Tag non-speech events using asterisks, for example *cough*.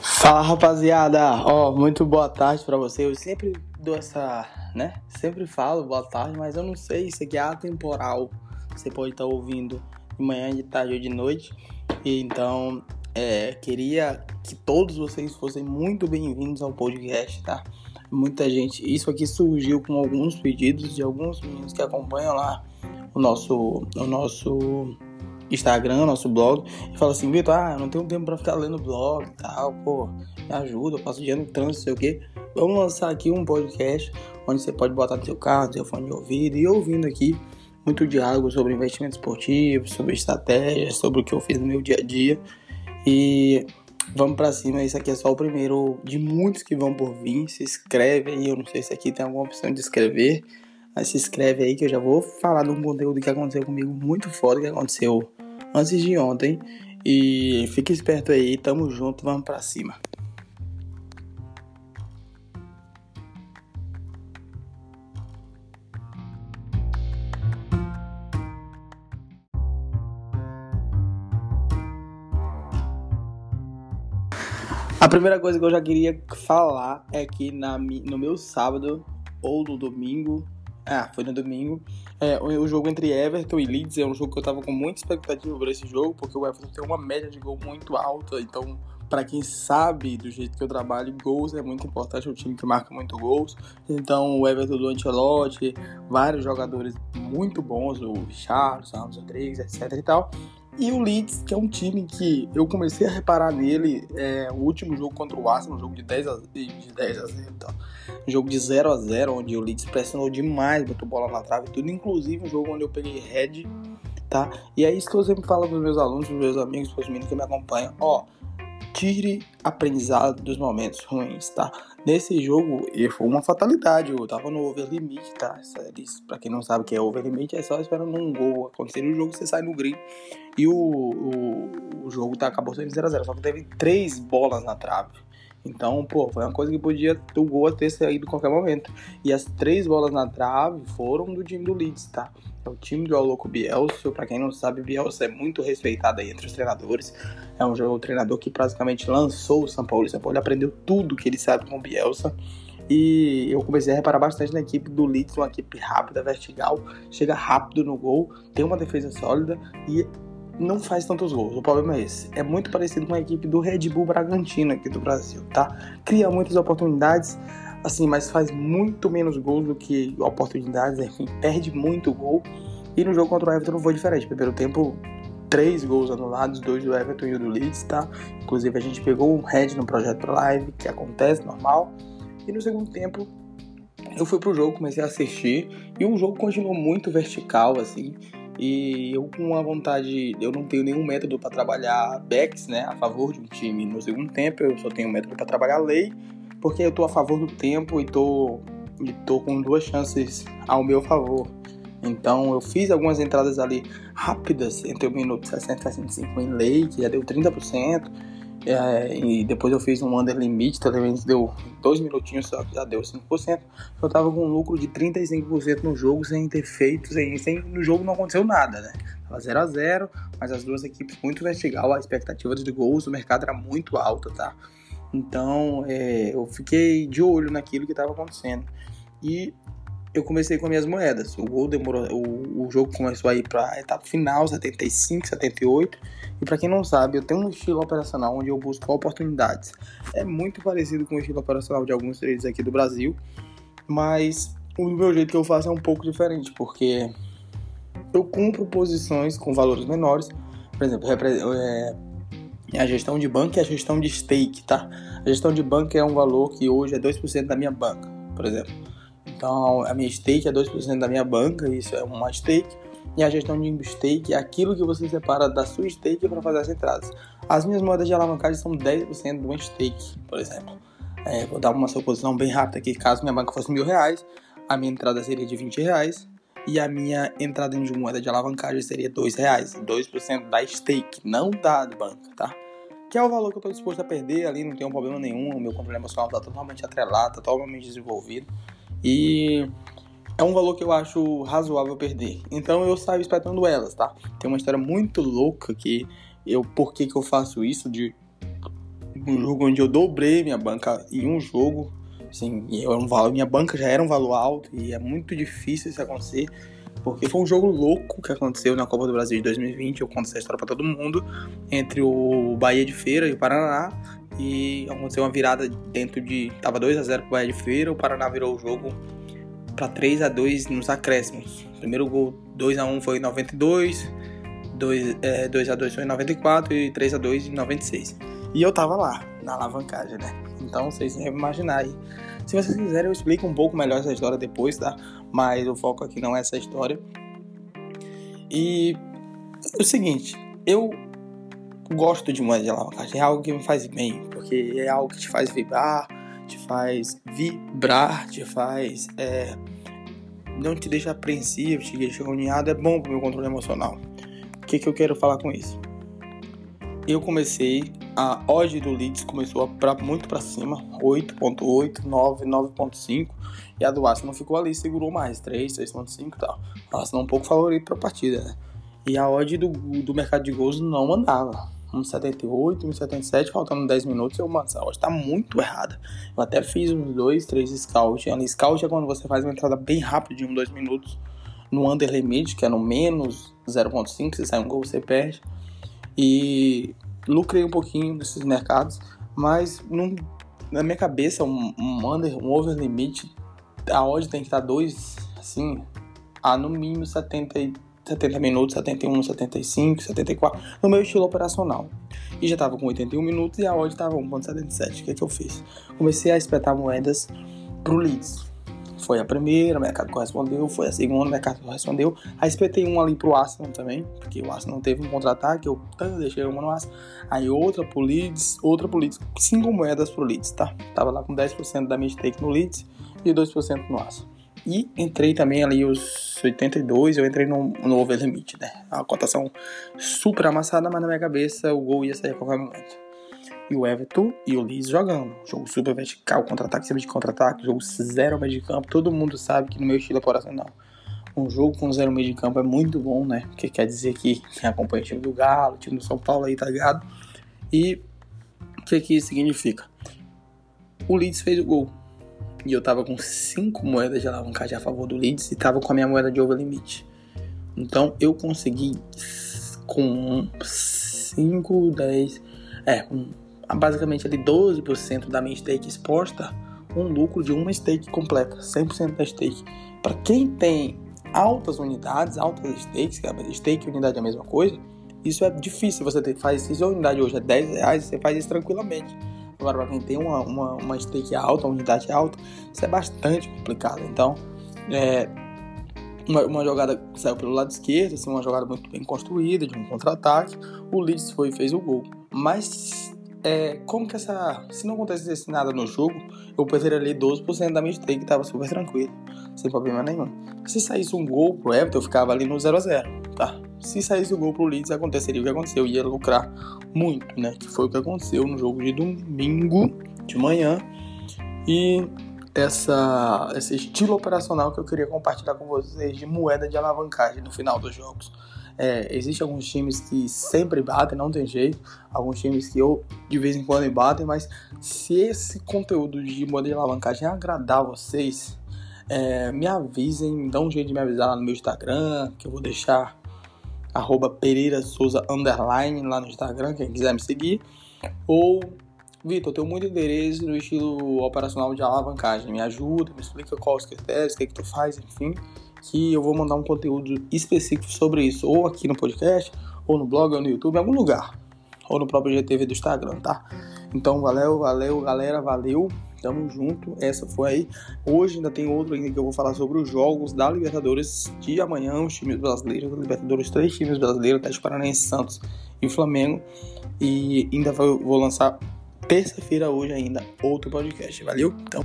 Fala rapaziada, ó, muito boa tarde para você. Eu sempre dou essa, né? Sempre falo boa tarde, mas eu não sei, isso aqui é atemporal. Você pode estar ouvindo de manhã, de tarde ou de noite. E então, é, queria que todos vocês fossem muito bem-vindos ao podcast, tá? Muita gente, isso aqui surgiu com alguns pedidos de alguns meninos que acompanham lá o nosso, o nosso Instagram, nosso blog, e fala assim, Vitor, ah, não tenho tempo pra ficar lendo blog e tal, pô, me ajuda, eu passo dia no trânsito, sei o quê. Vamos lançar aqui um podcast onde você pode botar no seu carro, no seu fone de ouvido e ouvindo aqui muito diálogo sobre investimento esportivo, sobre estratégias, sobre o que eu fiz no meu dia a dia. E vamos para cima, esse aqui é só o primeiro de muitos que vão por vir. Se inscreve aí, eu não sei se aqui tem alguma opção de escrever, mas se inscreve aí que eu já vou falar de um conteúdo que aconteceu comigo muito foda, que aconteceu antes de ontem. E fique esperto aí, tamo junto, vamos para cima. A primeira coisa que eu já queria falar é que na, no meu sábado ou no domingo, ah, foi no domingo, é, o, jogo entre Everton e Leeds é um jogo que eu tava com muita expectativa por esse jogo, porque o Everton tem uma média de gol muito alta, então para quem sabe do jeito que eu trabalho, gols é muito importante, é um time que marca muito gols. Então, o Everton do Ancelotti, vários jogadores muito bons, o Charles, Ramos Rodrigues, etc e tal. E o Leeds, que é um time que eu comecei a reparar nele, é, o último jogo contra o Arsenal, um jogo de 10 a, de 10 a 0, tá? um jogo de 0 a 0 onde o Leeds pressionou demais, botou bola na trave e tudo, inclusive um jogo onde eu peguei head, tá? E é isso que eu sempre falo para os meus alunos, os meus amigos, para os meninos que me acompanham, ó, tire aprendizado dos momentos ruins, tá? Nesse jogo, foi uma fatalidade, eu tava no over limit, tá? Isso, pra quem não sabe o que é over limit, é só esperando um gol acontecer no jogo, você sai no green e o, o, o jogo tá, acabou sendo 0x0, só que teve três bolas na trave. Então, pô, foi uma coisa que podia o gol ter saído em qualquer momento. E as três bolas na trave foram do time do Leeds, tá? É o time do Aloco Bielsa. Pra quem não sabe, Bielsa é muito respeitado aí entre os treinadores. É um, um treinador que praticamente lançou o São Paulo. O São Paulo aprendeu tudo que ele sabe com o Bielsa. E eu comecei a reparar bastante na equipe do Leeds, uma equipe rápida, vertical, chega rápido no gol, tem uma defesa sólida e não faz tantos gols. O problema é esse. É muito parecido com a equipe do Red Bull Bragantino aqui do Brasil, tá? Cria muitas oportunidades, assim, mas faz muito menos gols do que oportunidades, enfim, *laughs* perde muito gol. E no jogo contra o Everton não foi diferente. Primeiro tempo, três gols anulados, dois do Everton e o do Leeds, tá? Inclusive a gente pegou um head no projeto live, que acontece, normal. E no segundo tempo, eu fui pro jogo, comecei a assistir, e o jogo continuou muito vertical, assim. E eu com a vontade, eu não tenho nenhum método para trabalhar backs, né, a favor de um time no segundo tempo, eu só tenho um método para trabalhar lei, porque eu tô a favor do tempo e tô e tô com duas chances ao meu favor. Então eu fiz algumas entradas ali rápidas entre o minuto 60 e 65 em lei, que já deu 30%. É, e depois eu fiz um under limit, também deu dois minutinhos só, já deu 5%. Eu tava com um lucro de 35% no jogo sem ter feito, sem, sem, no jogo não aconteceu nada, né? Tava 0 a 0 mas as duas equipes muito vertical, a expectativa de gols do mercado era muito alta, tá? Então é, eu fiquei de olho naquilo que estava acontecendo. E eu comecei com minhas moedas. O gol demorou, o, o jogo começou a ir para a etapa final, 75, 78. E para quem não sabe, eu tenho um estilo operacional onde eu busco oportunidades. É muito parecido com o estilo operacional de alguns traders aqui do Brasil, mas o meu jeito que eu faço é um pouco diferente, porque eu cumpro posições com valores menores. Por exemplo, é, a gestão de banco e a gestão de stake, tá? A gestão de banco é um valor que hoje é 2% da minha banca, por exemplo. Então, a minha stake é 2% da minha banca, isso é uma stake. E a gestão de stake é aquilo que você separa da sua stake para fazer as entradas. As minhas moedas de alavancagem são 10% de uma stake, por exemplo. É, vou dar uma suposição bem rápida aqui. Caso minha banca fosse mil reais, a minha entrada seria de 20 reais e a minha entrada de moeda de alavancagem seria 2 reais, 2% da stake, não da banca, tá? Que é o valor que eu estou disposto a perder ali, não tem problema nenhum, o meu controle emocional está totalmente atrelado, está totalmente desenvolvido. E é um valor que eu acho razoável perder. Então eu saio espetando elas, tá? Tem uma história muito louca que eu, por que, que eu faço isso de Um jogo onde eu dobrei minha banca em um jogo. Assim, eu, um, minha banca já era um valor alto e é muito difícil isso acontecer. Porque foi um jogo louco que aconteceu na Copa do Brasil de 2020. Eu conto essa história para todo mundo. Entre o Bahia de Feira e o Paraná. E aconteceu uma virada dentro de. Tava 2 a 0 pro Bahia de Feira. O Paraná virou o jogo para 3 a 2 nos acréscimos. Primeiro gol 2 a 1 foi em 92. 2, é, 2 a 2 foi em 94 e 3 a 2 em 96. E eu tava lá, na alavancagem, né? Então vocês devem imaginar aí. Se vocês quiserem, eu explico um pouco melhor essa história depois, tá? Mas o foco aqui não é essa história. E é o seguinte, eu gosto de moeda de alavancagem, é algo que me faz bem, porque é algo que te faz vibrar, te faz vibrar, te faz. É, não te deixa apreensivo, te deixa agoniado, é bom pro meu controle emocional. O que, que eu quero falar com isso? Eu comecei, a odd do Leeds começou pra, muito para cima, 8.8, 9, 9.5, e a do Arsenal ficou ali, segurou mais, 3, 6.5 e tal. O Arsenal é um pouco favorito pra partida, né? E a odd do, do mercado de gols não mandava 1,78, 1,77, faltando 10 minutos, eu, mano, essa odd tá muito errada. Eu até fiz uns 2, 3 scout. Ali, scout é quando você faz uma entrada bem rápida de 1, 2 minutos no under limit, que é no menos 0,5, se sai um gol você perde. E lucrei um pouquinho nesses mercados, mas num, na minha cabeça, um, um under, um over limit, a odd tem que estar 2, assim, a no mínimo 70 70 minutos, 71, 75, 74, no meu estilo operacional. E já estava com 81 minutos e a odd estava 1.77. O que, é que eu fiz? Comecei a espetar moedas pro Leeds. Foi a primeira, o mercado correspondeu, foi a segunda, o mercado correspondeu. Aí espetei um ali pro Arsenal também, porque o Arsenal teve um contra-ataque, eu deixei uma no Arsenal. Aí outra pro Leeds, outra pro Leeds, cinco moedas pro Leeds, tá? Tava lá com 10% da minha stake no Leeds e 2% no Arsenal. E entrei também ali os 82, eu entrei no, no over limit, né? A cotação super amassada, mas na minha cabeça o gol ia sair a qualquer momento. E o Everton e o Leeds jogando. Jogo super vertical, contra-ataque, cima de contra-ataque, jogo zero meio de campo. Todo mundo sabe que no meu estilo operacional, um jogo com zero meio de campo é muito bom, né? Porque quer dizer que quem acompanha o time do Galo, o time do São Paulo aí, tá ligado? E o que, que isso significa? O Leeds fez o gol e eu tava com 5 moedas de alavancagem a favor do Leeds e tava com a minha moeda de over limit. Então eu consegui com 5, 10, é, com basicamente ali 12% da minha stake exposta, um lucro de uma stake completa, 100% da stake. Para quem tem altas unidades, altas stakes, a stake e unidade é a mesma coisa, isso é difícil você ter, faz, se a unidade hoje é 10 reais, você faz isso tranquilamente. Agora, para quem tem uma, uma, uma stake alta, uma unidade alta, isso é bastante complicado. Então, é, uma, uma, jogada que saiu pelo lado esquerdo, assim, uma jogada muito bem construída, de um contra-ataque. O Leeds foi e fez o gol. Mas, é, como que essa. Se não acontecesse nada no jogo, eu perderia ali 12% da minha stake, tava super tranquilo, sem problema nenhum. Se saísse um gol pro Everton, eu ficava ali no 0x0, tá? se saísse o gol pro Leeds, aconteceria o que aconteceu, ia lucrar muito, né? Que foi o que aconteceu no jogo de domingo de manhã. E essa, esse estilo operacional que eu queria compartilhar com vocês de moeda de alavancagem no final dos jogos. É, Existem alguns times que sempre batem, não tem jeito. Alguns times que eu de vez em quando batem, mas se esse conteúdo de moeda de alavancagem agradar vocês, é, me avisem, dá um jeito de me avisar lá no meu Instagram, que eu vou deixar arroba Pereira Souza Underline lá no Instagram, quem quiser me seguir. Ou, Vitor, eu tenho muito interesse no estilo operacional de alavancagem. Me ajuda, me explica quais os critérios, o que, é que tu faz, enfim. Que eu vou mandar um conteúdo específico sobre isso, ou aqui no podcast, ou no blog, ou no YouTube, em algum lugar. Ou no próprio GTV do Instagram, tá? Então, valeu, valeu, galera, valeu. Tamo junto. Essa foi aí. Hoje ainda tem outro ainda que eu vou falar sobre os jogos da Libertadores de amanhã, os times brasileiros. Libertadores, três times brasileiros, Teste Paranaense, Santos e Flamengo. E ainda vou lançar terça-feira hoje ainda outro podcast. Valeu? Então.